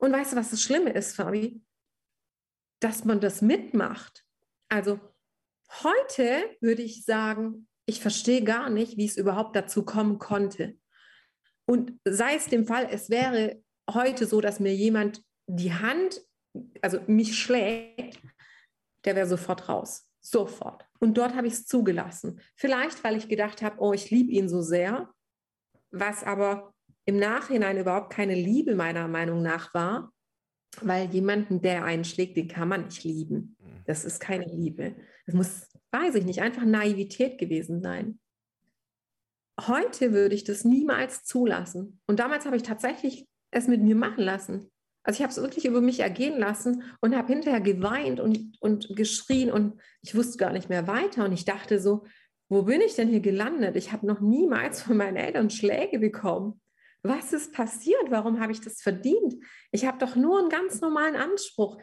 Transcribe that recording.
Und weißt du, was das Schlimme ist, Fabi? Dass man das mitmacht. Also heute würde ich sagen, ich verstehe gar nicht, wie es überhaupt dazu kommen konnte. Und sei es dem Fall, es wäre heute so, dass mir jemand die Hand, also mich schlägt, der wäre sofort raus. Sofort. Und dort habe ich es zugelassen. Vielleicht, weil ich gedacht habe, oh, ich liebe ihn so sehr, was aber im Nachhinein überhaupt keine Liebe meiner Meinung nach war, weil jemanden, der einschlägt, den kann man nicht lieben. Mhm. Das ist keine Liebe. Das muss, weiß ich nicht, einfach Naivität gewesen sein. Heute würde ich das niemals zulassen. Und damals habe ich tatsächlich es mit mir machen lassen. Also ich habe es wirklich über mich ergehen lassen und habe hinterher geweint und, und geschrien und ich wusste gar nicht mehr weiter. Und ich dachte so, wo bin ich denn hier gelandet? Ich habe noch niemals von meinen Eltern Schläge bekommen. Was ist passiert? Warum habe ich das verdient? Ich habe doch nur einen ganz normalen Anspruch.